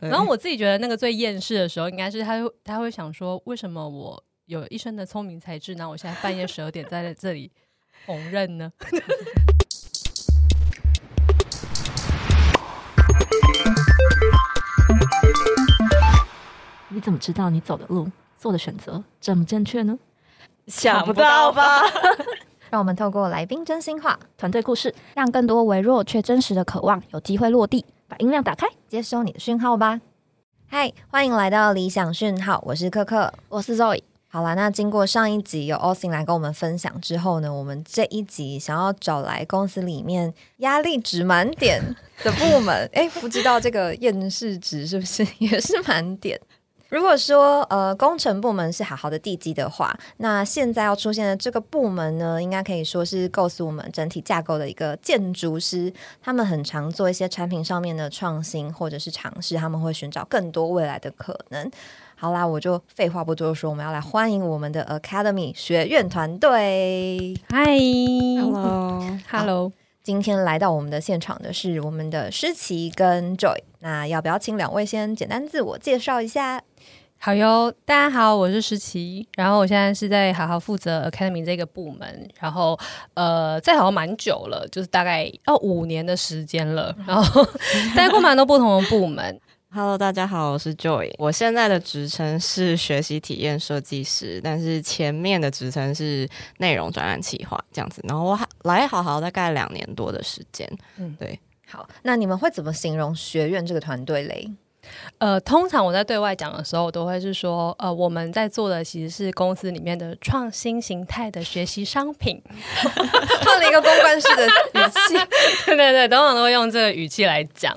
对然后我自己觉得那个最厌世的时候，应该是他会他会想说，为什么我有一身的聪明才智，然后我现在半夜十二点在这里缝纫呢？你怎么知道你走的路、做的选择正不正确呢？想不到吧？让我们透过来宾真心话，团队故事，让更多微弱却真实的渴望有机会落地，把音量打开。接收你的讯号吧。嗨，欢迎来到理想讯号，我是可可。我是 Zoe，好啦，那经过上一集有 Austin 来跟我们分享之后呢，我们这一集想要找来公司里面压力值满点的部门，哎，不知道这个厌世值是不是 也是满点？如果说呃工程部门是好好的地基的话，那现在要出现的这个部门呢，应该可以说是构思我们整体架构的一个建筑师。他们很常做一些产品上面的创新或者是尝试，他们会寻找更多未来的可能。好啦，我就废话不多说，我们要来欢迎我们的 Academy 学院团队。嗨 Hello，，Hello，今天来到我们的现场的是我们的诗琪跟 Joy。那要不要请两位先简单自我介绍一下？好哟，大家好，我是诗琪，然后我现在是在好好负责 Academy 这个部门，然后呃，在好好蛮久了，就是大概要五年的时间了，然后 待过蛮多不同的部门。Hello，大家好，我是 Joy。我现在的职称是学习体验设计师，但是前面的职称是内容专案企划这样子。然后我还来好好大概两年多的时间。嗯嗯，对。好，那你们会怎么形容学院这个团队嘞？呃，通常我在对外讲的时候，我都会是说，呃，我们在做的其实是公司里面的创新形态的学习商品。换了一个公关式的语气，对 对对，等等都会用这个语气来讲。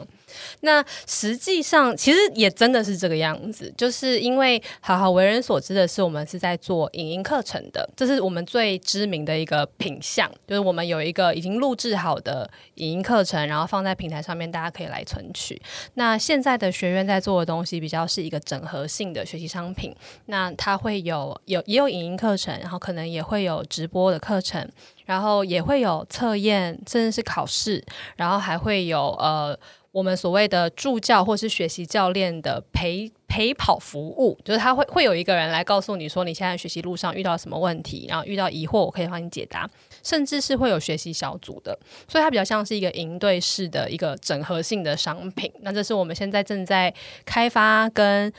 那实际上，其实也真的是这个样子，就是因为好好为人所知的是，我们是在做影音课程的，这是我们最知名的一个品项，就是我们有一个已经录制好的影音课程，然后放在平台上面，大家可以来存取。那现在的学院在做的东西比较是一个整合性的学习商品，那它会有有也有影音课程，然后可能也会有直播的课程，然后也会有测验，甚至是考试，然后还会有呃我们所谓的助教或是学习教练的陪陪跑服务，就是他会会有一个人来告诉你说你现在学习路上遇到什么问题，然后遇到疑惑，我可以帮你解答，甚至是会有学习小组的，所以它比较像是一个营队式的一个整合性的商品。那这是我们现在正在开发跟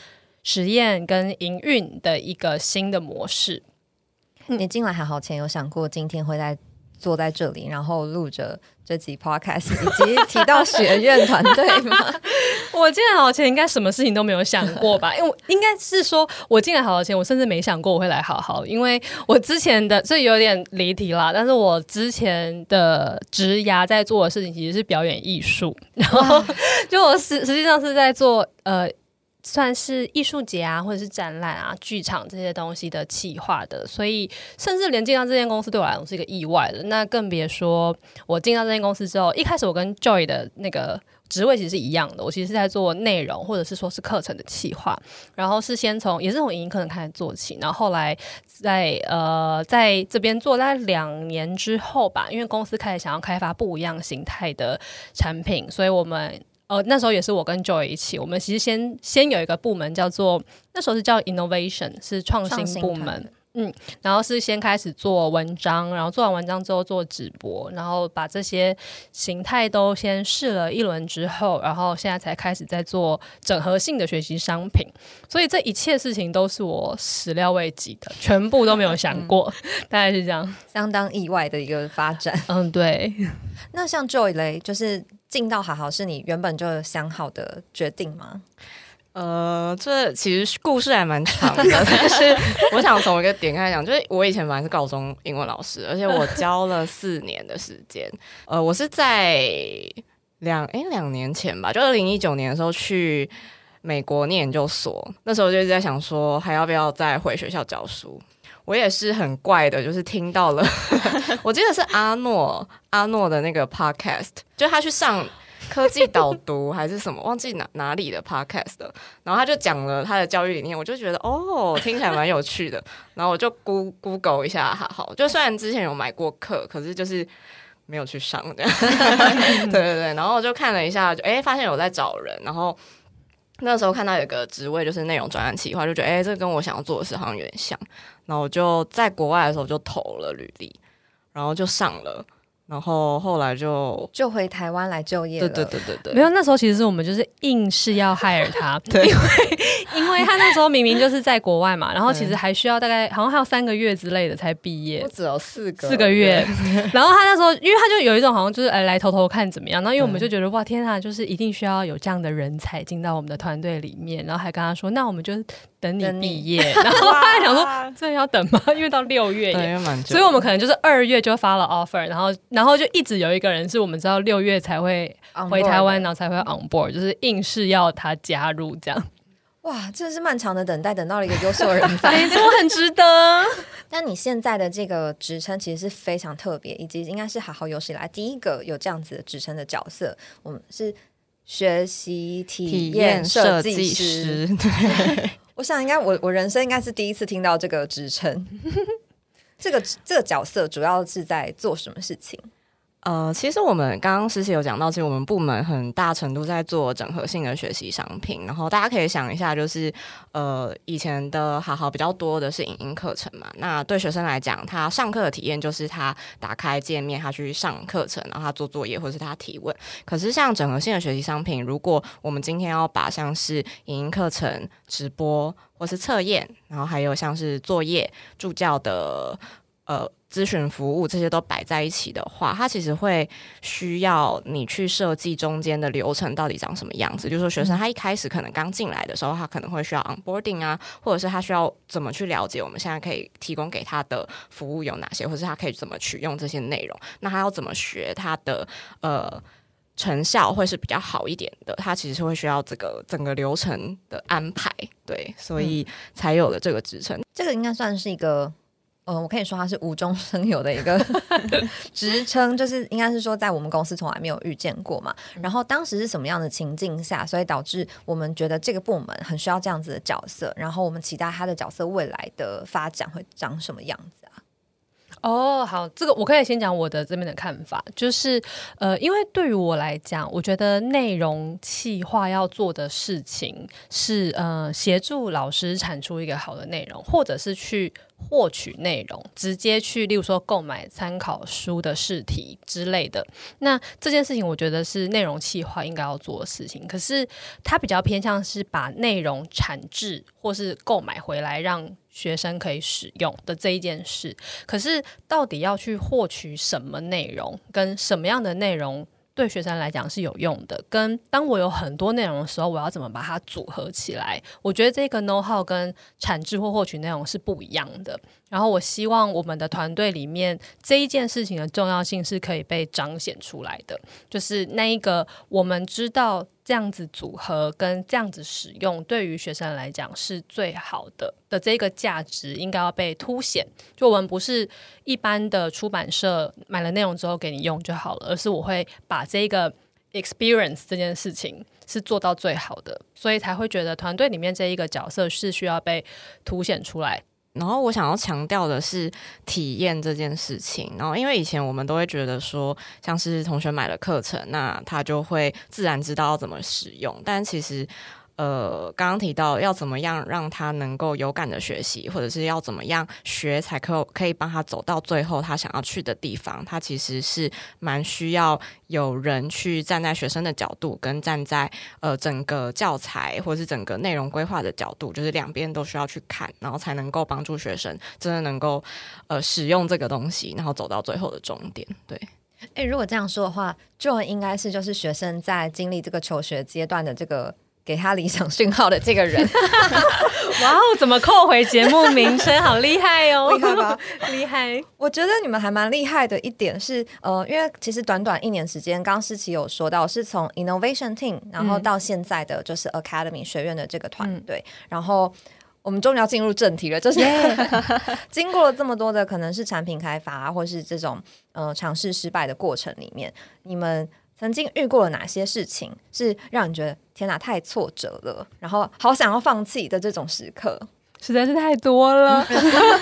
实验跟营运的一个新的模式。你进来好好前有想过今天会在坐在这里，然后录着这集 podcast，以及提到学院团队吗？我进来好好前应该什么事情都没有想过吧？因为我应该是说，我进来好好前，我甚至没想过我会来好好，因为我之前的这有点离题啦。但是我之前的职涯在做的事情其实是表演艺术，然后就我实实际上是在做呃。算是艺术节啊，或者是展览啊、剧场这些东西的企划的，所以甚至连进到这间公司对我来讲是一个意外的。那更别说我进到这间公司之后，一开始我跟 Joy 的那个职位其实是一样的，我其实是在做内容或者是说是课程的企划，然后是先从也是从影音课程开始做起，然后后来在呃在这边做大概两年之后吧，因为公司开始想要开发不一样形态的产品，所以我们。呃，那时候也是我跟 Joy 一起，我们其实先先有一个部门叫做那时候是叫 Innovation，是创创新新部门。嗯。然后是先开始做文章，然后做完文章之后做直播，然后把这些形态都先试了一轮之后，然后现在才开始在做整合性的学习商品。所以这一切事情都是我始料未及的，全部都没有想过，大概是这样。相当意外的一个发展。嗯，对。那像 Joy 嘞，就是进到好好是你原本就想好的决定吗？呃，这其实故事还蛮长的，但是我想从一个点开始讲，就是我以前本来是高中英文老师，而且我教了四年的时间。呃，我是在两诶两年前吧，就二零一九年的时候去美国念研究所，那时候就一直在想说，还要不要再回学校教书。我也是很怪的，就是听到了，我记得是阿诺阿诺的那个 podcast，就他去上科技导读还是什么，忘记哪哪里的 podcast 了。然后他就讲了他的教育理念，我就觉得哦，听起来蛮有趣的。然后我就 Goo Google 一下，好好，就虽然之前有买过课，可是就是没有去上这样。对对对，然后我就看了一下，就哎发现有在找人，然后那时候看到有个职位就是内容专案企划，就觉得哎、这跟我想要做的事好像有点像。然后我就在国外的时候就投了履历，然后就上了，然后后来就就回台湾来就业对了。对对对对，没有，那时候其实是我们就是硬是要 hire 他，因为因为他那时候明明就是在国外嘛，然后其实还需要大概好像还有三个月之类的才毕业我，只有四个四个月。然后他那时候，因为他就有一种好像就是哎来偷偷看怎么样，然后因为我们就觉得哇天啊，就是一定需要有这样的人才进到我们的团队里面，然后还跟他说，那我们就等你毕业。然后他还想说，这要等吗？因为到六月对，耶。因为蛮久，所以我们可能就是二月就发了 offer，然后然后就一直有一个人是我们知道六月才会回台湾，然后才会 on board，就是硬是要他加入这样。哇，真的是漫长的等待，等到了一个优秀的人才。没错，很值得。但你现在的这个职称其实是非常特别，以及应该是好好有史以来第一个有这样子的职称的角色。我们是学习体体验验设计师。师，对，我想应该我我人生应该是第一次听到这个职称。这个这个角色主要是在做什么事情？呃，其实我们刚刚实习有讲到，其实我们部门很大程度在做整合性的学习商品，然后大家可以想一下，就是呃，以前的好好比较多的是影音课程嘛，那对学生来讲，他上课的体验就是他打开界面，他去上课程，然后他做作业或是他提问。可是像整合性的学习商品，如果我们今天要把像是影音课程、直播或是测验，然后还有像是作业、助教的呃咨询服务这些都摆在一起的话，它其实会需要你去设计中间的流程到底长什么样子。就是说，学生他一开始可能刚进来的时候，他可能会需要 onboarding 啊，或者是他需要怎么去了解我们现在可以提供给他的服务有哪些，或者是他可以怎么取用这些内容。那他要怎么学他的呃。成效会是比较好一点的，它其实是会需要这个整个流程的安排，对，所以才有了这个职称。这个应该算是一个，呃，我可以说它是无中生有的一个 职称，就是应该是说在我们公司从来没有遇见过嘛。然后当时是什么样的情境下，所以导致我们觉得这个部门很需要这样子的角色，然后我们期待他的角色未来的发展会长什么样子啊？哦，好，这个我可以先讲我的这边的看法，就是呃，因为对于我来讲，我觉得内容企划要做的事情是呃，协助老师产出一个好的内容，或者是去获取内容，直接去，例如说购买参考书的试题之类的。那这件事情，我觉得是内容企划应该要做的事情。可是它比较偏向是把内容产制或是购买回来，让学生可以使用的这一件事。可是到底要去获取什么内容，跟什么样的内容？对学生来讲是有用的，跟当我有很多内容的时候，我要怎么把它组合起来？我觉得这个 know how 跟产制或获取内容是不一样的。然后我希望我们的团队里面这一件事情的重要性是可以被彰显出来的，就是那一个我们知道这样子组合跟这样子使用，对于学生来讲是最好的的这个价值应该要被凸显。就我们不是一般的出版社买了内容之后给你用就好了，而是我会把这个 experience 这件事情是做到最好的，所以才会觉得团队里面这一个角色是需要被凸显出来。然后我想要强调的是体验这件事情。然后因为以前我们都会觉得说，像是同学买了课程，那他就会自然知道要怎么使用。但其实，呃，刚刚提到要怎么样让他能够有感的学习，或者是要怎么样学才可可以帮他走到最后他想要去的地方，他其实是蛮需要有人去站在学生的角度，跟站在呃整个教材或者是整个内容规划的角度，就是两边都需要去看，然后才能够帮助学生真的能够呃使用这个东西，然后走到最后的终点。对，诶，如果这样说的话，就应该是就是学生在经历这个求学阶段的这个给他理想讯号的这个人，哇哦，怎么扣回节目名称？好厉害哦，厉害吧？厉害！我觉得你们还蛮厉害的一点是，呃，因为其实短短一年时间，刚刚诗琪有说到，是从 innovation team，然后到现在的就是 academy 学院的这个团队，然后我们终于要进入正题了，就是 经过了这么多的可能是产品开发、啊、或是这种呃尝试失败的过程里面，你们曾经遇过了哪些事情是让你觉得天哪太挫折了，然后好想要放弃的这种时刻？实在是太多了，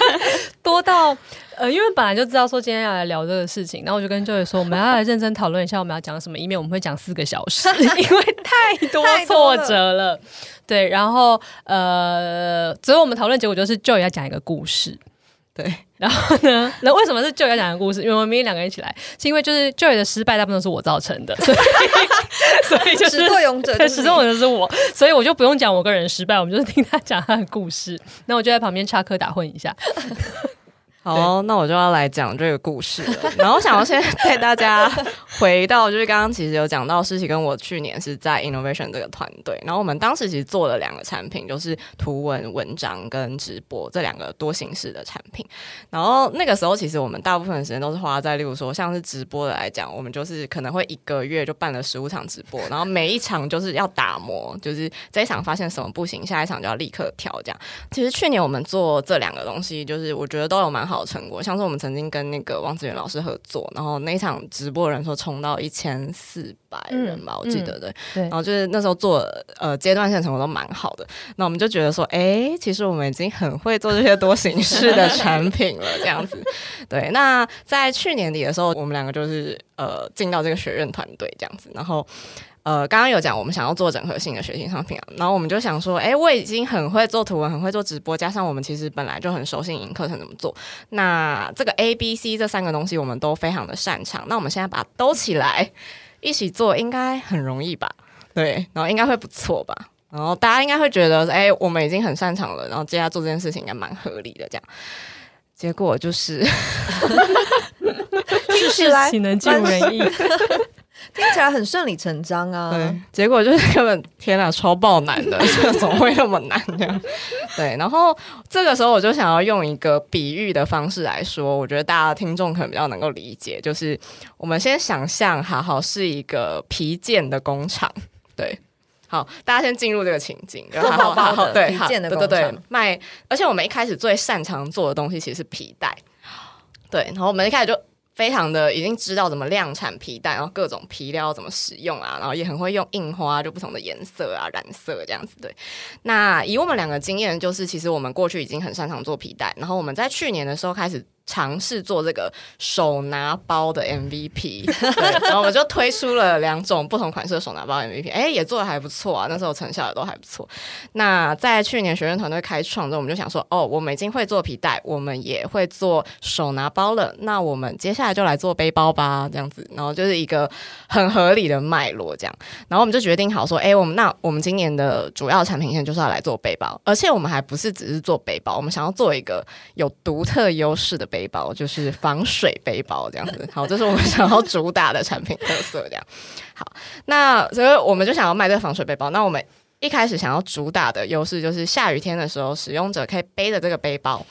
多到呃，因为本来就知道说今天要来聊这个事情，然后我就跟 Joy 说，我们要来认真讨论一下我们要讲什么，以免我们会讲四个小时，因为太多挫了折了。对，然后呃，最后我们讨论结果就是 Joy 要讲一个故事。对，然后呢？那为什么是 Joy 要讲的故事？因为我们明明两个人一起来，是因为就是 Joy 的失败大部分都是我造成的，所以 所以就是始作俑者对，就是始作俑者是我，所以我就不用讲我个人失败，我们就是听他讲他的故事。那我就在旁边插科打诨一下。好，那我就要来讲这个故事了。然后想要先带大家 回到，就是刚刚其实有讲到，诗琪跟我去年是在 Innovation 这个团队，然后我们当时其实做了两个产品，就是图文文章跟直播这两个多形式的产品。然后那个时候，其实我们大部分的时间都是花在，例如说像是直播的来讲，我们就是可能会一个月就办了十五场直播，然后每一场就是要打磨，就是这一场发现什么不行，下一场就要立刻调这样。其实去年我们做这两个东西，就是我觉得都有蛮好的成果。像是我们曾经跟那个王子源老师合作，然后那一场直播人数冲到一千四百人吧，我记得对。对然后就是那时候做呃阶段性成果都蛮好的，那我们就觉得说，哎，其实我们已经很会做这些多形式的产品了，这样子。对，那在去年底的时候，我们两个就是呃进到这个学院团队这样子，然后。呃，刚刚有讲我们想要做整合性的学习商品啊，然后我们就想说，哎，我已经很会做图文，很会做直播，加上我们其实本来就很熟悉影音课程怎么做，那这个 A、B、C 这三个东西我们都非常的擅长，那我们现在把它兜起来一起做，应该很容易吧？对，然后应该会不错吧？然后大家应该会觉得，哎，我们已经很擅长了，然后接下来做这件事情应该蛮合理的，这样。结果就是，听起来事情能尽如人意，听起来很顺理成章啊。对，结果就是根本天啊，超爆难的，这 怎么会那么难呢？对，然后这个时候我就想要用一个比喻的方式来说，我觉得大家听众可能比较能够理解，就是我们先想象好好是一个皮件的工厂，对。好，大家先进入这个情境，然后 对，皮好件的工对对对，卖。而且我们一开始最擅长做的东西其实是皮带，对。然后我们一开始就非常的已经知道怎么量产皮带，然后各种皮料怎么使用啊，然后也很会用印花，就不同的颜色啊、染色这样子。对，那以我们两个经验，就是其实我们过去已经很擅长做皮带，然后我们在去年的时候开始。尝试做这个手拿包的 MVP，对，然后我们就推出了两种不同款式的手拿包 MVP，哎，也做的还不错啊，那时候成效也都还不错。那在去年学院团队开创之后，我们就想说，哦，我们已经会做皮带，我们也会做手拿包了，那我们接下来就来做背包吧，这样子，然后就是一个很合理的脉络这样。然后我们就决定好说，哎，我们那我们今年的主要产品线就是要来做背包，而且我们还不是只是做背包，我们想要做一个有独特优势的背包，就是防水背包这样子。好，这是我们想要主打的产品特色这样。好，那所以我们就想要卖这个防水背包。那我们一开始想要主打的优势就是下雨天的时候，使用者可以背着这个背包，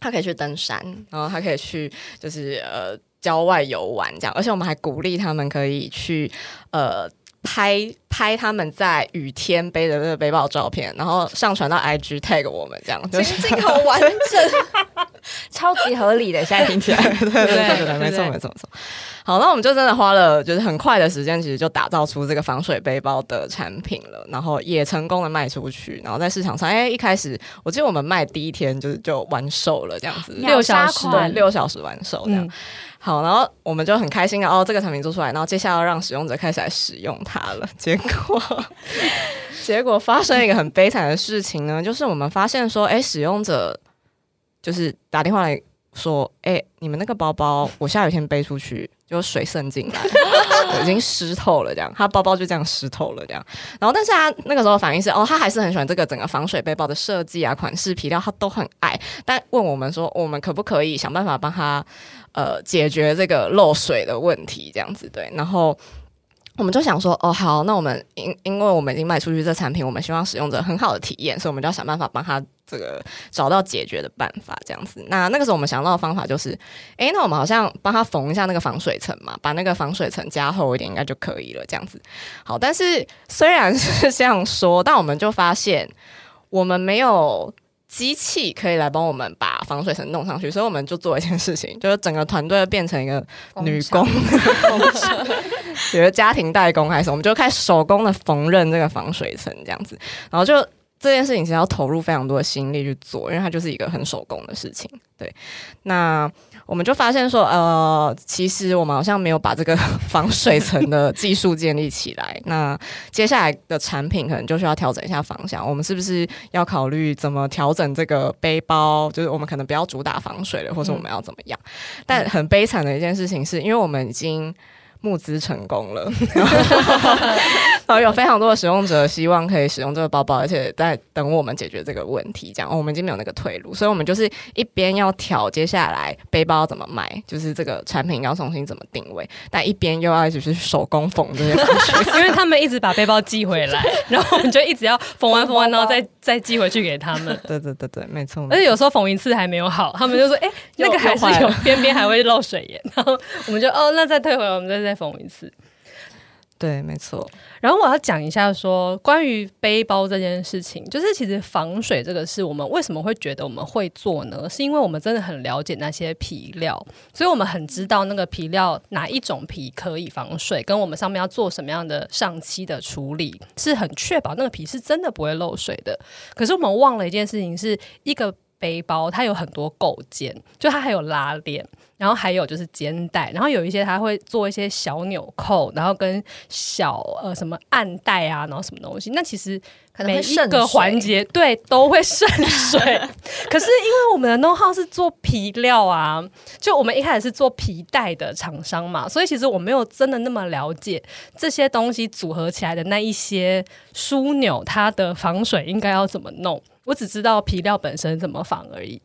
他可以去登山，然后他可以去就是呃郊外游玩这样，而且我们还鼓励他们可以去呃。拍拍他们在雨天背着那个背包照片，然后上传到 IG tag 我们，这样就是情境好完整，超级合理的，现在听起来。对对对对，没错没错没错。好，那我们就真的花了就是很快的时间，其实就打造出这个防水背包的产品了，然后也成功的卖出去，然后在市场上，哎，一开始我记得我们卖第一天就是就完售了这样子，六小时对，六小时完售这样。嗯好，然后我们就很开心啊哦，这个产品做出来，然后接下来要让使用者开始来使用它了。结果，结果发生一个很悲惨的事情呢，就是我们发现说，哎，使用者就是打电话来说，哎，你们那个包包我下雨天背出去，就水渗进来，已经湿透了，这样，他包包就这样湿透了，这样。然后，但是他那个时候反应是，哦，他还是很喜欢这个整个防水背包的设计啊、款式、皮料，他都很爱。但问我们说，我们可不可以想办法帮他呃解决这个漏水的问题？这样子对，然后。我们就想说，哦，好，那我们因因为我们已经卖出去这产品，我们希望使用者很好的体验，所以我们就要想办法帮他这个找到解决的办法，这样子。那那个时候我们想到的方法就是，诶，那我们好像帮他缝一下那个防水层嘛，把那个防水层加厚一点，应该就可以了，这样子。好，但是虽然是这样说，但我们就发现我们没有。机器可以来帮我们把防水层弄上去，所以我们就做一件事情，就是整个团队变成一个女工，比如家庭代工还是，我们就开始手工的缝纫这个防水层这样子，然后就这件事情其实要投入非常多的心力去做，因为它就是一个很手工的事情。对，那我们就发现说，呃，其实我们好像没有把这个 防水层的技术建立起来。那接下来的产品可能就需要调整一下方向。我们是不是要考虑怎么调整这个背包？就是我们可能不要主打防水了，或者我们要怎么样？但很悲惨的一件事情是，因为我们已经。募资成功了，然后有非常多的使用者希望可以使用这个包包，而且在等我们解决这个问题。这样，我们已经没有那个退路，所以我们就是一边要调接下来背包怎么卖，就是这个产品要重新怎么定位，但一边又要就是手工缝这些东西，因为他们一直把背包寄回来，然后我们就一直要缝完缝完，然后再再寄回去给他们。对对对对，没错。而且有时候缝一次还没有好，他们就说：“哎，那个还是有边边还会漏水耶。”然后我们就哦，那再退回来，我们再再缝一次。对，没错。然后我要讲一下说，关于背包这件事情，就是其实防水这个事我们为什么会觉得我们会做呢？是因为我们真的很了解那些皮料，所以我们很知道那个皮料哪一种皮可以防水，跟我们上面要做什么样的上漆的处理，是很确保那个皮是真的不会漏水的。可是我们忘了一件事情，是一个背包它有很多构件，就它还有拉链。然后还有就是肩带，然后有一些它会做一些小纽扣，然后跟小呃什么暗带啊，然后什么东西。那其实每一个环节对都会渗水。可是因为我们的 know how 是做皮料啊，就我们一开始是做皮带的厂商嘛，所以其实我没有真的那么了解这些东西组合起来的那一些枢纽，它的防水应该要怎么弄。我只知道皮料本身怎么防而已，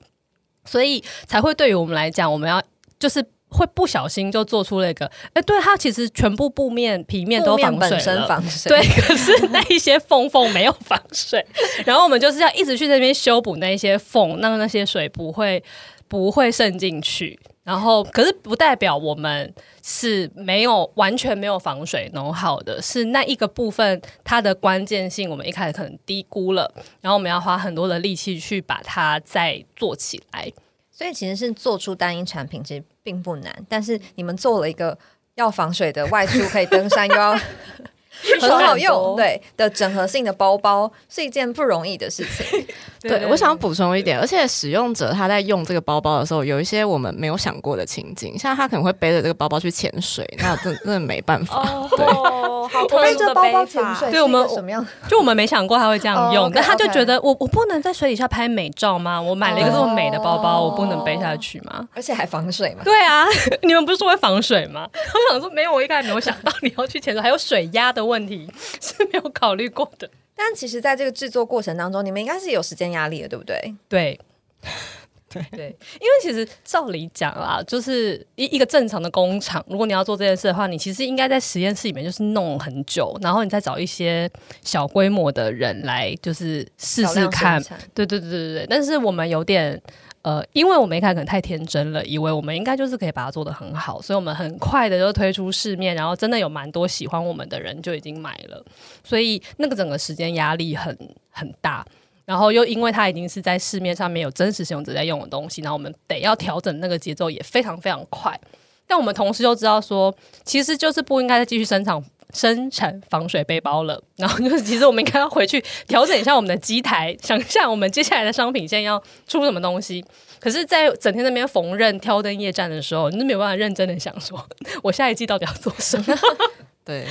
所以才会对于我们来讲，我们要。就是会不小心就做出了一个，哎，对，它其实全部布面皮面都防水了，水对，可是那一些缝缝没有防水，然后我们就是要一直去那边修补那一些缝，让那些水不会不会渗进去。然后，可是不代表我们是没有完全没有防水弄好的，是那一个部分它的关键性，我们一开始可能低估了，然后我们要花很多的力气去把它再做起来。所以其实是做出单一产品，其实并不难。但是你们做了一个要防水的外出可以登山又要 很好用对的整合性的包包，是一件不容易的事情。对，我想补充一点，而且使用者他在用这个包包的时候，有一些我们没有想过的情景，像他可能会背着这个包包去潜水，那真 真的没办法。对，好背着包包潜水，对我们什么样？就我们没想过他会这样用，但他就觉得我我不能在水底下拍美照吗？我买了一个这么美的包包，我不能背下去吗？而且还防水嘛？对啊，你们不是说会防水吗？我想说没有，我一开始没有想到你要去潜水，还有水压的问题是没有考虑过的。但其实，在这个制作过程当中，你们应该是有时间压力的，对不对？对，对对，因为其实照理讲啦，就是一一个正常的工厂，如果你要做这件事的话，你其实应该在实验室里面就是弄很久，然后你再找一些小规模的人来，就是试试看。对对对对对，但是我们有点。呃，因为我们一开可能太天真了，以为我们应该就是可以把它做的很好，所以我们很快的就推出市面，然后真的有蛮多喜欢我们的人就已经买了，所以那个整个时间压力很很大，然后又因为它已经是在市面上面有真实使用者在用的东西，然后我们得要调整那个节奏也非常非常快，但我们同时又知道说，其实就是不应该再继续生产。生产防水背包了，然后就是其实我们应该要回去调整一下我们的机台，想一下我们接下来的商品线要出什么东西。可是，在整天那边缝纫挑灯夜战的时候，你就没有办法认真的想说，我下一季到底要做什么？对，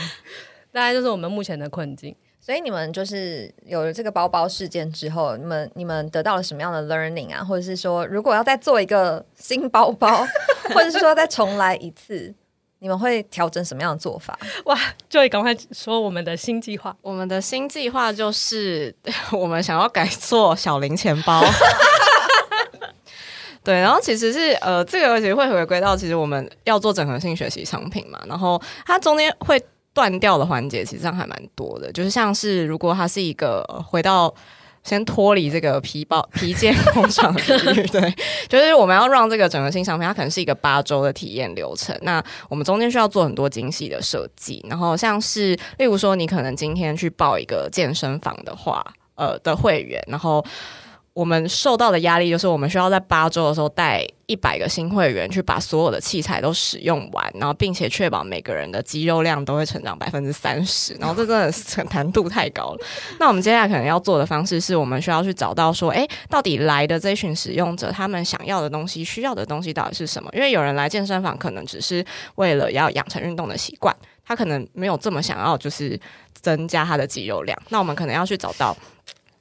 大概就是我们目前的困境。所以你们就是有了这个包包事件之后，你们你们得到了什么样的 learning 啊？或者是说，如果要再做一个新包包，或者是说再重来一次？你们会调整什么样的做法？哇！就赶快说我们的新计划。我们的新计划就是 我们想要改做小零钱包。对，然后其实是呃，这个其实会回归到其实我们要做整合性学习商品嘛，然后它中间会断掉的环节其实上还蛮多的，就是像是如果它是一个回到。先脱离这个皮包 皮件工厂领域，对，就是我们要让这个整个新商品，它可能是一个八周的体验流程。那我们中间需要做很多精细的设计，然后像是例如说，你可能今天去报一个健身房的话，呃的会员，然后。我们受到的压力就是，我们需要在八周的时候带一百个新会员去把所有的器材都使用完，然后并且确保每个人的肌肉量都会成长百分之三十，然后这真的是 难度太高了。那我们接下来可能要做的方式是，我们需要去找到说，诶，到底来的这群使用者他们想要的东西、需要的东西到底是什么？因为有人来健身房可能只是为了要养成运动的习惯，他可能没有这么想要就是增加他的肌肉量。那我们可能要去找到。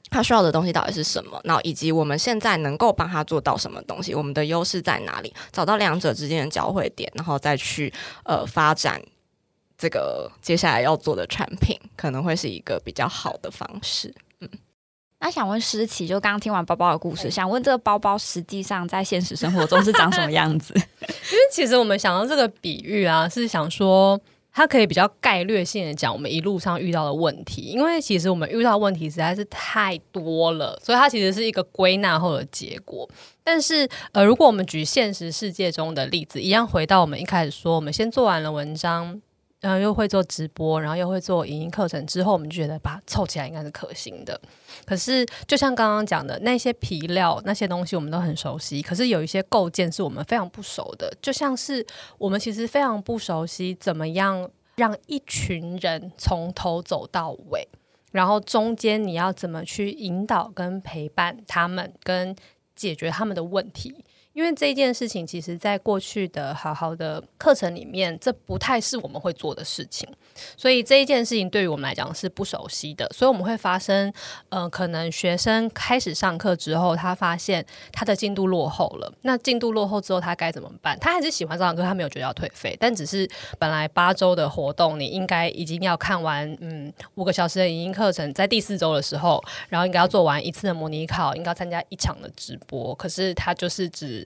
他需要的东西到底是什么？然后以及我们现在能够帮他做到什么东西？我们的优势在哪里？找到两者之间的交汇点，然后再去呃发展这个接下来要做的产品，可能会是一个比较好的方式。嗯那想问诗琪，就刚刚听完包包的故事，想问这个包包实际上在现实生活中是长什么样子？因为其实我们想到这个比喻啊，是想说它可以比较概略性的讲我们一路上遇到的问题，因为其实我们遇到问题实在是太多了，所以它其实是一个归纳后的结果。但是呃，如果我们举现实世界中的例子，一样回到我们一开始说，我们先做完了文章。然后又会做直播，然后又会做影音课程，之后我们就觉得把它凑起来应该是可行的。可是就像刚刚讲的那些皮料那些东西，我们都很熟悉。可是有一些构件是我们非常不熟的，就像是我们其实非常不熟悉怎么样让一群人从头走到尾，然后中间你要怎么去引导跟陪伴他们，跟解决他们的问题。因为这件事情，其实在过去的好好的课程里面，这不太是我们会做的事情，所以这一件事情对于我们来讲是不熟悉的，所以我们会发生，呃，可能学生开始上课之后，他发现他的进度落后了，那进度落后之后，他该怎么办？他还是喜欢上课，他没有觉得要退费，但只是本来八周的活动，你应该已经要看完，嗯，五个小时的影音课程，在第四周的时候，然后应该要做完一次的模拟考，应该要参加一场的直播，可是他就是只。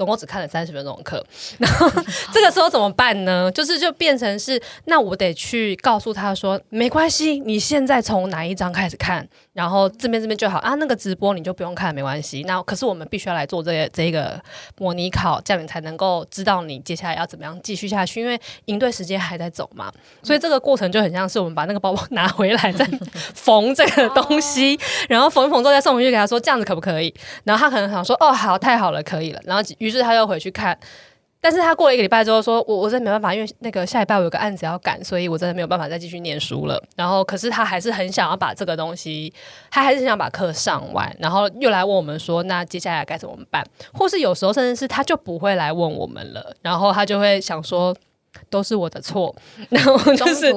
总共只看了三十分钟的课，然后这个时候怎么办呢？就是就变成是，那我得去告诉他说，没关系，你现在从哪一章开始看，然后这边这边就好啊。那个直播你就不用看，没关系。那可是我们必须要来做这这个模拟考，这样你才能够知道你接下来要怎么样继续下去，因为营队时间还在走嘛。所以这个过程就很像是我们把那个包包拿回来再缝这个东西，然后缝缝之后再送回去给他说，这样子可不可以？然后他可能想说，哦，好，太好了，可以了。然后于是他又回去看，但是他过了一个礼拜之后说：“我我真的没办法，因为那个下礼拜我有个案子要赶，所以我真的没有办法再继续念书了。”然后，可是他还是很想要把这个东西，他还是想把课上完，然后又来问我们说：“那接下来该怎么办？”或是有时候甚至是他就不会来问我们了，然后他就会想说：“都是我的错。”然后就是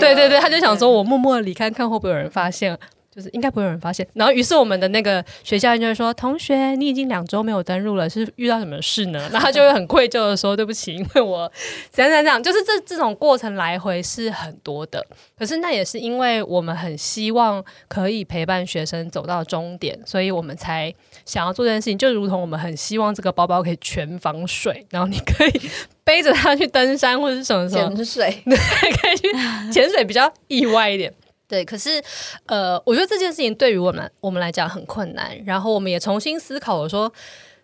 对对对，他就想说：“我默默离开，看会不会有人发现。”就是应该不会有人发现，然后于是我们的那个学校就会说：“同学，你已经两周没有登录了，是遇到什么事呢？”然后他就会很愧疚的说：“对不起，因为我怎样怎样怎样。”就是这这种过程来回是很多的，可是那也是因为我们很希望可以陪伴学生走到终点，所以我们才想要做这件事情。就如同我们很希望这个包包可以全防水，然后你可以背着它去登山或者是什么时候潜水，对，可以去潜水比较意外一点。对，可是，呃，我觉得这件事情对于我们我们来讲很困难。然后我们也重新思考了，说，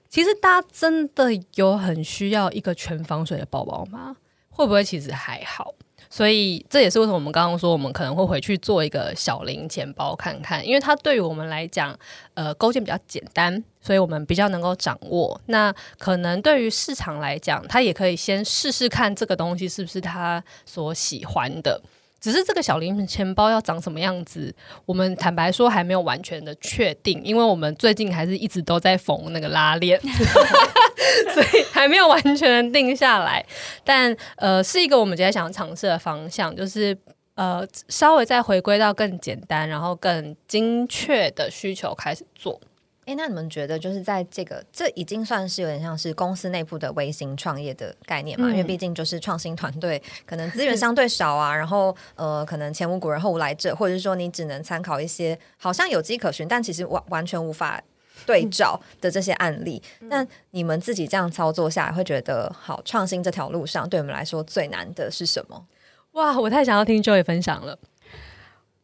其实大家真的有很需要一个全防水的包包吗？会不会其实还好？所以这也是为什么我们刚刚说，我们可能会回去做一个小零钱包看看，因为它对于我们来讲，呃，构建比较简单，所以我们比较能够掌握。那可能对于市场来讲，他也可以先试试看这个东西是不是他所喜欢的。只是这个小零钱包要长什么样子，我们坦白说还没有完全的确定，因为我们最近还是一直都在缝那个拉链，所以还没有完全的定下来。但呃，是一个我们今天想要尝试的方向，就是呃，稍微再回归到更简单，然后更精确的需求开始做。哎，那你们觉得就是在这个，这已经算是有点像是公司内部的微型创业的概念嘛？因为毕竟就是创新团队，可能资源相对少啊，然后呃，可能前无古人后无来者，或者是说你只能参考一些好像有迹可循，但其实完完全无法对照的这些案例。那你们自己这样操作下来，会觉得好创新这条路上，对我们来说最难的是什么？哇，我太想要听 Joy 分享了。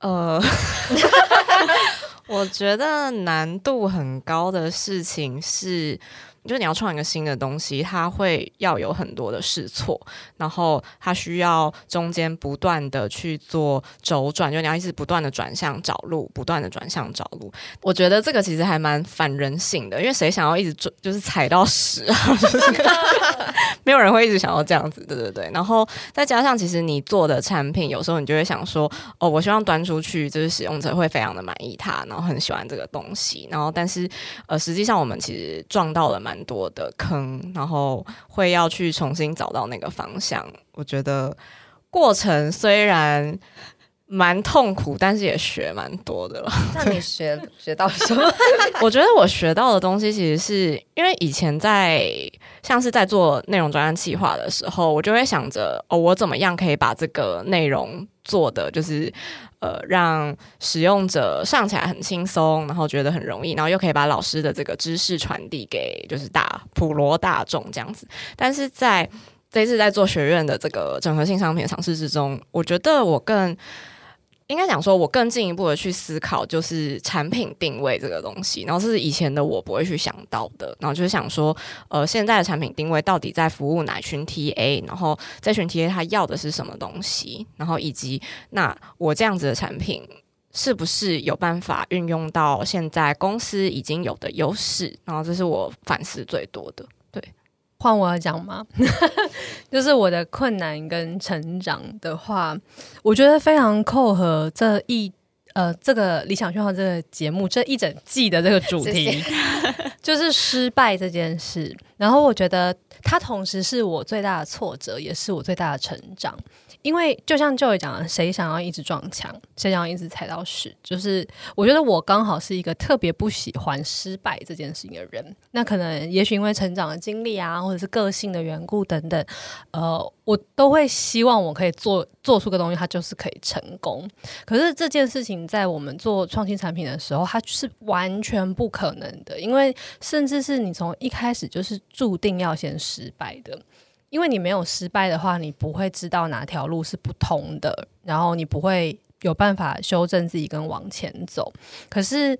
呃。我觉得难度很高的事情是，就是你要创一个新的东西，它会要有很多的试错，然后它需要中间不断的去做周转，就你要一直不断的转向找路，不断的转向找路。我觉得这个其实还蛮反人性的，因为谁想要一直转就是踩到屎啊？就是没有人会一直想要这样子，对对对。然后再加上，其实你做的产品，有时候你就会想说，哦，我希望端出去，就是使用者会非常的满意它，然后很喜欢这个东西。然后，但是呃，实际上我们其实撞到了蛮很多的坑，然后会要去重新找到那个方向。我觉得过程虽然蛮痛苦，但是也学蛮多的了。那你学 学到什么？我觉得我学到的东西，其实是因为以前在像是在做内容专案企划的时候，我就会想着哦，我怎么样可以把这个内容做的就是呃，让使用者上起来很轻松，然后觉得很容易，然后又可以把老师的这个知识传递给就是大普罗大众这样子。但是在这次在做学院的这个整合性商品尝试之中，我觉得我更。应该讲说，我更进一步的去思考，就是产品定位这个东西，然后是以前的我不会去想到的，然后就是想说，呃，现在的产品定位到底在服务哪群 TA，然后这群 TA 他要的是什么东西，然后以及那我这样子的产品是不是有办法运用到现在公司已经有的优势，然后这是我反思最多的。换我要讲吗？就是我的困难跟成长的话，我觉得非常扣合这一呃这个理想讯号这个节目这一整季的这个主题，就是失败这件事。然后我觉得它同时是我最大的挫折，也是我最大的成长。因为就像就会讲的，谁想要一直撞墙，谁想要一直踩到屎？就是我觉得我刚好是一个特别不喜欢失败这件事情的人。那可能也许因为成长的经历啊，或者是个性的缘故等等，呃，我都会希望我可以做做出个东西，它就是可以成功。可是这件事情在我们做创新产品的时候，它是完全不可能的，因为甚至是你从一开始就是注定要先失败的。因为你没有失败的话，你不会知道哪条路是不通的，然后你不会有办法修正自己跟往前走。可是，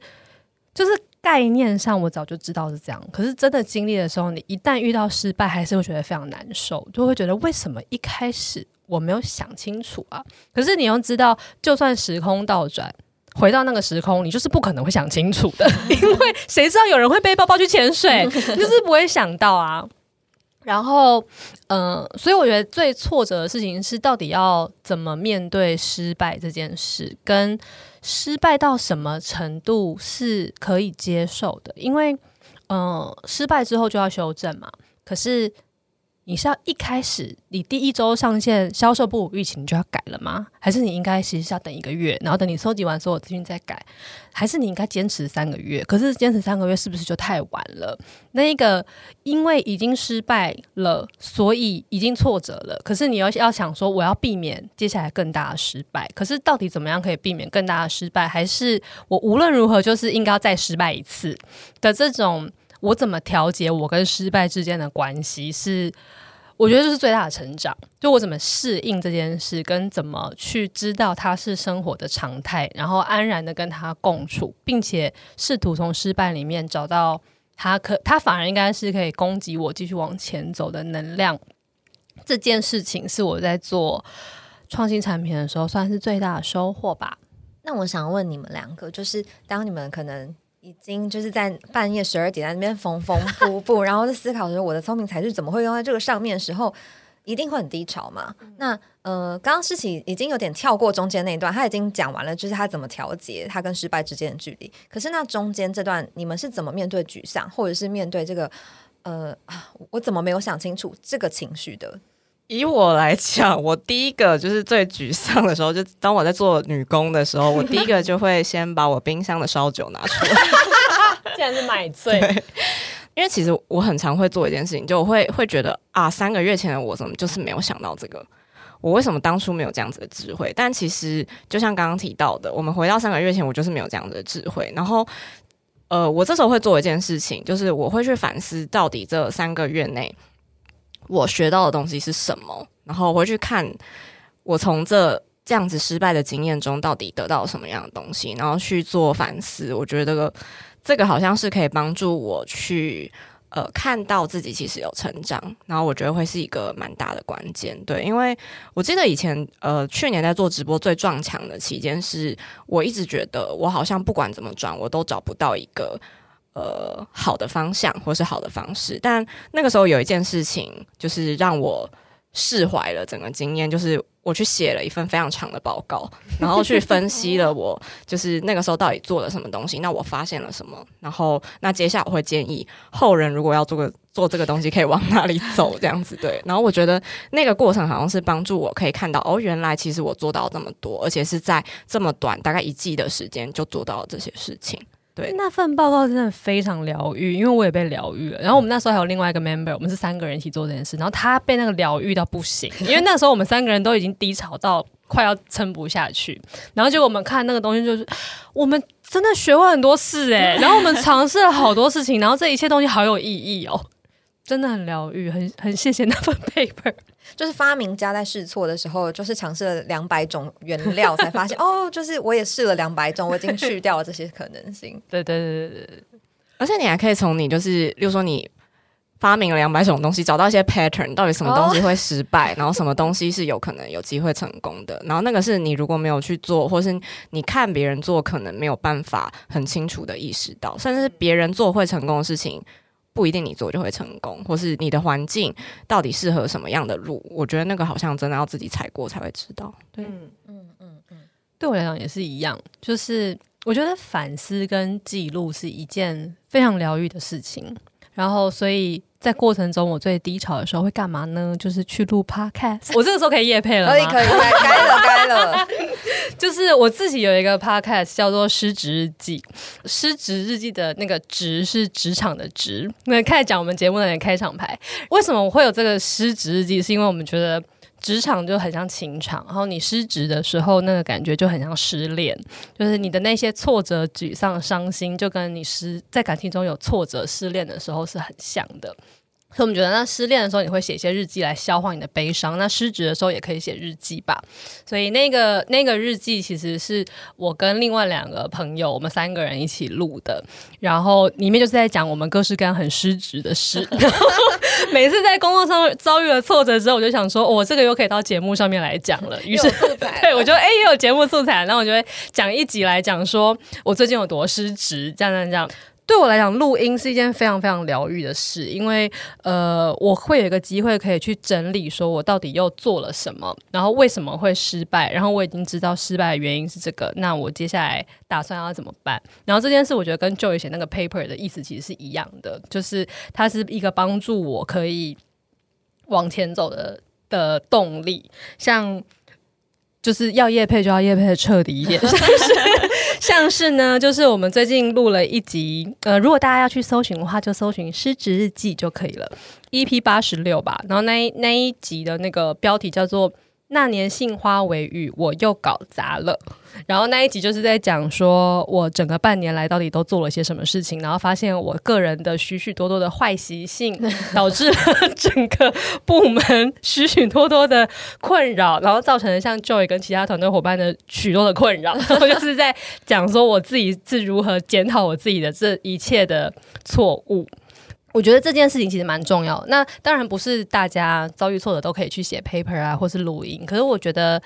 就是概念上我早就知道是这样，可是真的经历的时候，你一旦遇到失败，还是会觉得非常难受，就会觉得为什么一开始我没有想清楚啊？可是你又知道，就算时空倒转，回到那个时空，你就是不可能会想清楚的，因为谁知道有人会背包包去潜水，就是不会想到啊。然后，嗯，所以我觉得最挫折的事情是，到底要怎么面对失败这件事，跟失败到什么程度是可以接受的？因为，嗯，失败之后就要修正嘛。可是。你是要一开始你第一周上线销售不如预期，你就要改了吗？还是你应该其实是要等一个月，然后等你收集完所有资讯再改？还是你应该坚持三个月？可是坚持三个月是不是就太晚了？那一个因为已经失败了，所以已经挫折了。可是你要要想说，我要避免接下来更大的失败。可是到底怎么样可以避免更大的失败？还是我无论如何就是应该要再失败一次的这种？我怎么调节我跟失败之间的关系？是我觉得这是最大的成长。就我怎么适应这件事，跟怎么去知道它是生活的常态，然后安然的跟它共处，并且试图从失败里面找到它可，它反而应该是可以攻击我继续往前走的能量。这件事情是我在做创新产品的时候，算是最大的收获吧。那我想问你们两个，就是当你们可能。已经就是在半夜十二点在那边缝缝补补，然后在思考说我的聪明才智怎么会用在这个上面的时候，一定会很低潮嘛？那呃，刚刚诗琪已经有点跳过中间那一段，他已经讲完了，就是他怎么调节他跟失败之间的距离。可是那中间这段，你们是怎么面对沮丧，或者是面对这个呃，我怎么没有想清楚这个情绪的？以我来讲，我第一个就是最沮丧的时候，就当我在做女工的时候，我第一个就会先把我冰箱的烧酒拿出来。竟然是买醉，因为其实我很常会做一件事情，就我会会觉得啊，三个月前的我怎么就是没有想到这个？我为什么当初没有这样子的智慧？但其实就像刚刚提到的，我们回到三个月前，我就是没有这样子的智慧。然后，呃，我这时候会做一件事情，就是我会去反思，到底这三个月内。我学到的东西是什么？然后回去看我从这这样子失败的经验中到底得到什么样的东西，然后去做反思。我觉得这个好像是可以帮助我去呃看到自己其实有成长，然后我觉得会是一个蛮大的关键。对，因为我记得以前呃去年在做直播最撞墙的期间，是我一直觉得我好像不管怎么转，我都找不到一个呃好的方向或是好的方式。但那个时候有一件事情，就是让我释怀了整个经验，就是我去写了一份非常长的报告，然后去分析了我就是那个时候到底做了什么东西，那我发现了什么，然后那接下来我会建议后人如果要做个做这个东西，可以往哪里走这样子对。然后我觉得那个过程好像是帮助我可以看到哦，原来其实我做到这么多，而且是在这么短大概一季的时间就做到了这些事情。对那份报告真的非常疗愈，因为我也被疗愈了。然后我们那时候还有另外一个 member，我们是三个人一起做这件事，然后他被那个疗愈到不行，因为那时候我们三个人都已经低潮到快要撑不下去。然后结果我们看那个东西，就是我们真的学会很多事哎、然后我们尝试了好多事情，然后这一切东西好有意义哦，真的很疗愈，很很谢谢那份 paper。就是发明家在试错的时候，就是尝试了两百种原料，才发现 哦，就是我也试了两百种，我已经去掉了这些可能性。对对对对对，而且你还可以从你就是，例如说你发明了两百种东西，找到一些 pattern，到底什么东西会失败，然后什么东西是有可能有机会成功的。然后那个是你如果没有去做，或是你看别人做，可能没有办法很清楚的意识到，甚至是别人做会成功的事情。不一定你做就会成功，或是你的环境到底适合什么样的路，我觉得那个好像真的要自己踩过才会知道。对，嗯。嗯嗯嗯，对我来讲也是一样，就是我觉得反思跟记录是一件非常疗愈的事情。然后，所以在过程中，我最低潮的时候会干嘛呢？就是去录 podcast。我这个时候可以夜配了吗？可以可以，该该了该了。就是我自己有一个 podcast 叫做《失职日记》，失职日记的那个“职”是职场的“职”。那开始讲我们节目的开场牌，为什么我会有这个失职日记？是因为我们觉得。职场就很像情场，然后你失职的时候，那个感觉就很像失恋，就是你的那些挫折、沮丧、伤心，就跟你失在感情中有挫折、失恋的时候是很像的。所以我们觉得，那失恋的时候你会写一些日记来消化你的悲伤，那失职的时候也可以写日记吧。所以那个那个日记其实是我跟另外两个朋友，我们三个人一起录的，然后里面就是在讲我们各式各样很失职的事。然后每次在工作上遭遇了挫折之后，我就想说，我、这个又可以到节目上面来讲了。于是有 对我就哎、也有节目素材，然后我就会讲一集来讲说我最近有多失职，这样这样这样。对我来讲，录音是一件非常非常疗愈的事，因为呃，我会有一个机会可以去整理，说我到底又做了什么，然后为什么会失败，然后我已经知道失败的原因是这个，那我接下来打算要怎么办？然后这件事，我觉得跟 Joey 写那个 paper 的意思其实是一样的，就是它是一个帮助我可以往前走的的动力，像。就是要夜配就要夜配的彻底一点，像是像是呢，就是我们最近录了一集，呃，如果大家要去搜寻的话，就搜寻《失职日记》就可以了，EP 八十六吧。然后那一那一集的那个标题叫做“那年杏花微雨，我又搞砸了”。然后那一集就是在讲说我整个半年来到底都做了些什么事情，然后发现我个人的许许多多的坏习性，导致了整个部门许许多多的困扰，然后造成了像 Joy 跟其他团队伙伴的许多的困扰。然 后就是在讲说我自己是如何检讨我自己的这一切的错误。我觉得这件事情其实蛮重要。那当然不是大家遭遇挫折都可以去写 paper 啊，或是录音。可是我觉得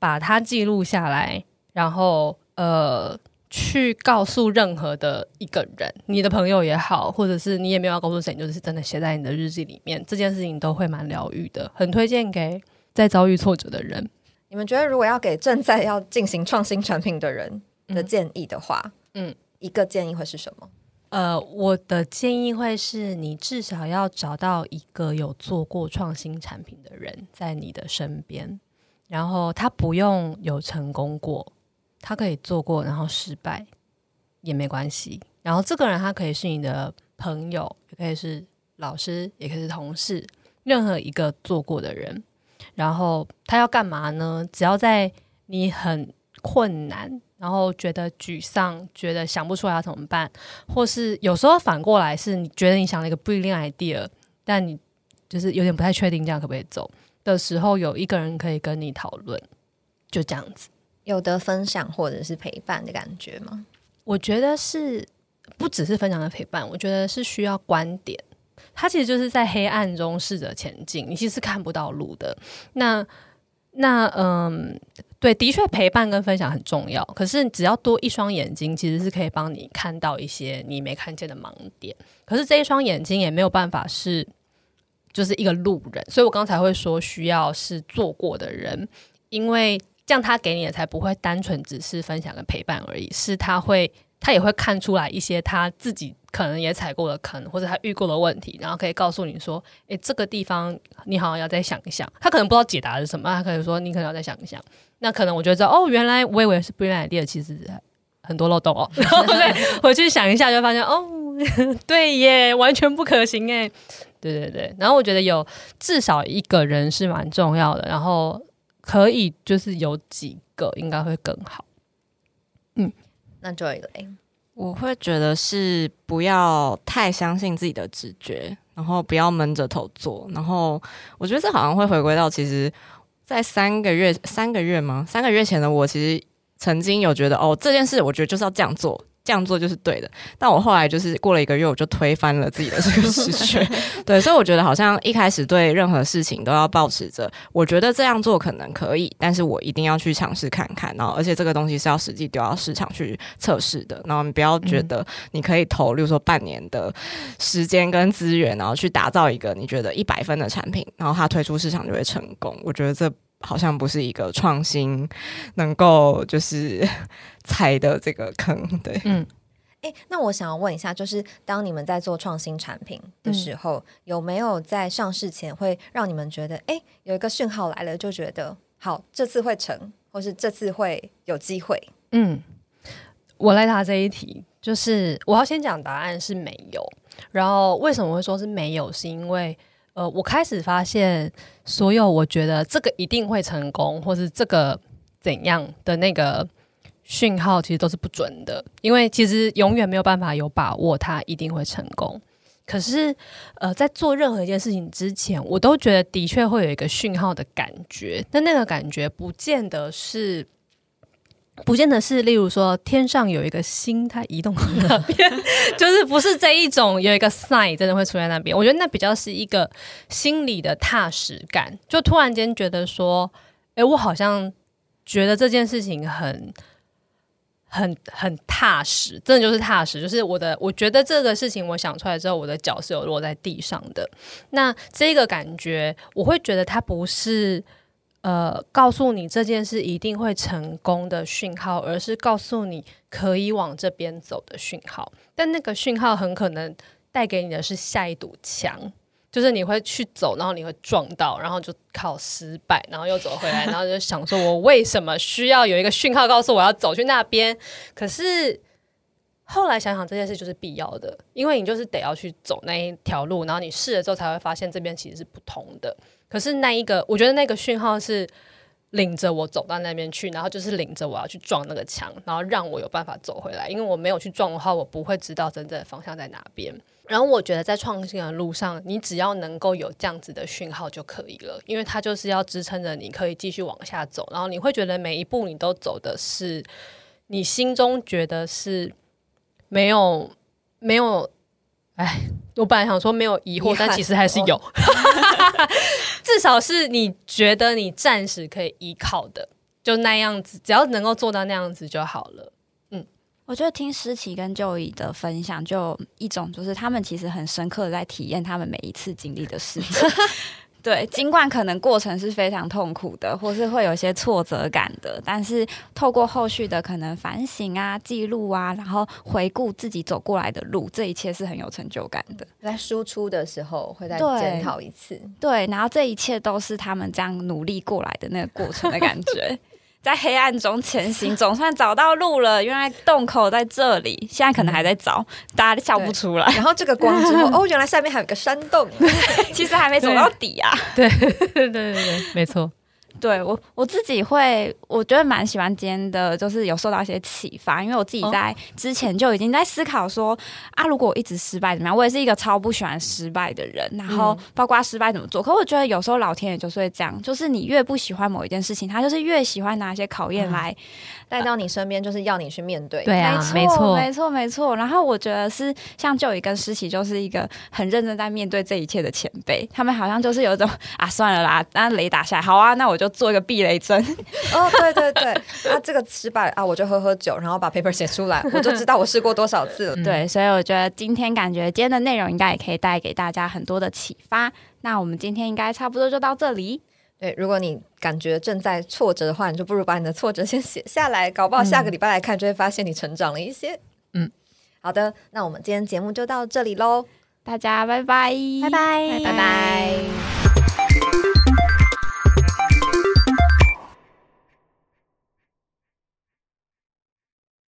把它记录下来，然后呃，去告诉任何的一个人，你的朋友也好，或者是你也没有要告诉谁，你就是真的写在你的日记里面，这件事情都会蛮疗愈的，很推荐给在遭遇挫折的人。你们觉得如果要给正在要进行创新产品的人的建议的话，嗯嗯，一个建议会是什么？呃，我的建议会是你至少要找到一个有做过创新产品的人在你的身边，然后他不用有成功过，他可以做过，然后失败也没关系。然后这个人他可以是你的朋友，也可以是老师，也可以是同事，任何一个做过的人。然后他要干嘛呢？只要在你很困难，然后觉得沮丧，觉得想不出来要怎么办，或是有时候反过来是你觉得你想了一个 brilliant idea，但你就是有点不太确定这样可不可以走的时候，有一个人可以跟你讨论，就这样子。有的分享或者是陪伴的感觉吗？我觉得是不不只是分享的陪伴，我觉得是需要观点。它其实就是在黑暗中试着前进，你其实是看不到路的。那那嗯，对，的确陪伴跟分享很重要。可是只要多一双眼睛，其实是可以帮你看到一些你没看见的盲点。可是这一双眼睛也没有办法是就是一个路人，所以我刚才会说需要是做过的人，因为这样他给你的才不会单纯只是分享跟陪伴而已，是他会他也会看出来一些他自己。可能也踩过的坑，或者他遇过的问题，然后可以告诉你说：“诶，这个地方你好像要再想一想。”他可能不知道解答是什么，他可能说：“你可能要再想一想。”那可能我觉得哦，原来我以为是 brilliant idea，其实很多漏洞哦。然后回去想一下，就发现哦，对耶，完全不可行哎。对对对，然后我觉得有至少一个人是蛮重要的，然后可以就是有几个应该会更好。嗯，那 Joy 嘞。我会觉得是不要太相信自己的直觉，然后不要闷着头做。然后我觉得这好像会回归到，其实，在三个月、三个月吗？三个月前的我，其实曾经有觉得，哦，这件事，我觉得就是要这样做。这样做就是对的，但我后来就是过了一个月，我就推翻了自己的这个直觉。对，所以我觉得好像一开始对任何事情都要保持着，我觉得这样做可能可以，但是我一定要去尝试看看。然后，而且这个东西是要实际丢到市场去测试的。然后你不要觉得你可以投，例如说半年的时间跟资源，然后去打造一个你觉得一百分的产品，然后它推出市场就会成功。我觉得这。好像不是一个创新能够就是踩的这个坑，对，嗯，哎，那我想要问一下，就是当你们在做创新产品的时候，有没有在上市前会让你们觉得，哎，有一个讯号来了，就觉得好，这次会成，或是这次会有机会？嗯，我来答这一题，就是我要先讲答案是没有，然后为什么会说是没有，是因为。呃，我开始发现，所有我觉得这个一定会成功，或是这个怎样的那个讯号，其实都是不准的，因为其实永远没有办法有把握它一定会成功。可是，呃，在做任何一件事情之前，我都觉得的确会有一个讯号的感觉，但那个感觉不见得是。不见得是，例如说天上有一个星它移动到那边，就是不是这一种有一个 sign 真的会出现在那边。我觉得那比较是一个心理的踏实感，就突然间觉得说，哎，我好像觉得这件事情很很很踏实，真的就是踏实，就是我的，我觉得这个事情我想出来之后，我的脚是有落在地上的。那这个感觉，我会觉得它不是。呃，告诉你这件事一定会成功的讯号，而是告诉你可以往这边走的讯号。但那个讯号很可能带给你的是下一堵墙，就是你会去走，然后你会撞到，然后就靠失败，然后又走回来，然后就想说，我为什么需要有一个讯号告诉我要走去那边？可是后来想想，这件事就是必要的，因为你就是得要去走那一条路，然后你试了之后才会发现这边其实是不同的。可是那一个，我觉得那个讯号是领着我走到那边去，然后就是领着我要去撞那个墙，然后让我有办法走回来。因为我没有去撞的话，我不会知道真正的方向在哪边。然后我觉得在创新的路上，你只要能够有这样子的讯号就可以了，因为它就是要支撑着你可以继续往下走。然后你会觉得每一步你都走的是你心中觉得是没有没有，哎。我本来想说没有疑惑，但其实还是有，至少是你觉得你暂时可以依靠的，就那样子，只要能够做到那样子就好了。嗯，我觉得听诗琪跟舅姨的分享，就一种就是他们其实很深刻的在体验他们每一次经历的事情。对，尽管可能过程是非常痛苦的，或是会有一些挫折感的，但是透过后续的可能反省啊、记录啊，然后回顾自己走过来的路，这一切是很有成就感的。在输出的时候会再检讨一次，对，然后这一切都是他们这样努力过来的那个过程的感觉。在黑暗中前行，总算找到路了。原来洞口在这里，现在可能还在找，大家都笑不出来。然后这个光之后，哦，原来下面还有个山洞，其实还没走到底啊。对对对对，没错。对我我自己会，我觉得蛮喜欢今天的，就是有受到一些启发，因为我自己在之前就已经在思考说啊，如果我一直失败怎么样？我也是一个超不喜欢失败的人，然后包括失败怎么做。可我觉得有时候老天爷就是会这样，就是你越不喜欢某一件事情，他就是越喜欢拿一些考验来带到你身边，就是要你去面对。对啊，没错，没错，没错。然后我觉得是像就宇跟诗琪，就是一个很认真在面对这一切的前辈。他们好像就是有一种 啊，算了啦，那雷打下来，好啊，那我就做一个避雷针。哦，对对对，啊，这个失败啊，我就喝喝酒，然后把 paper 写出来，我就知道我试过多少次了。对，所以我觉得今天感觉今天的内容应该也可以带给大家很多的启发。那我们今天应该差不多就到这里。对，如果你感觉正在挫折的话，你就不如把你的挫折先写下来，搞不好下个礼拜来看，就会发现你成长了一些。嗯，好的，那我们今天节目就到这里喽，大家拜拜，拜拜，拜拜。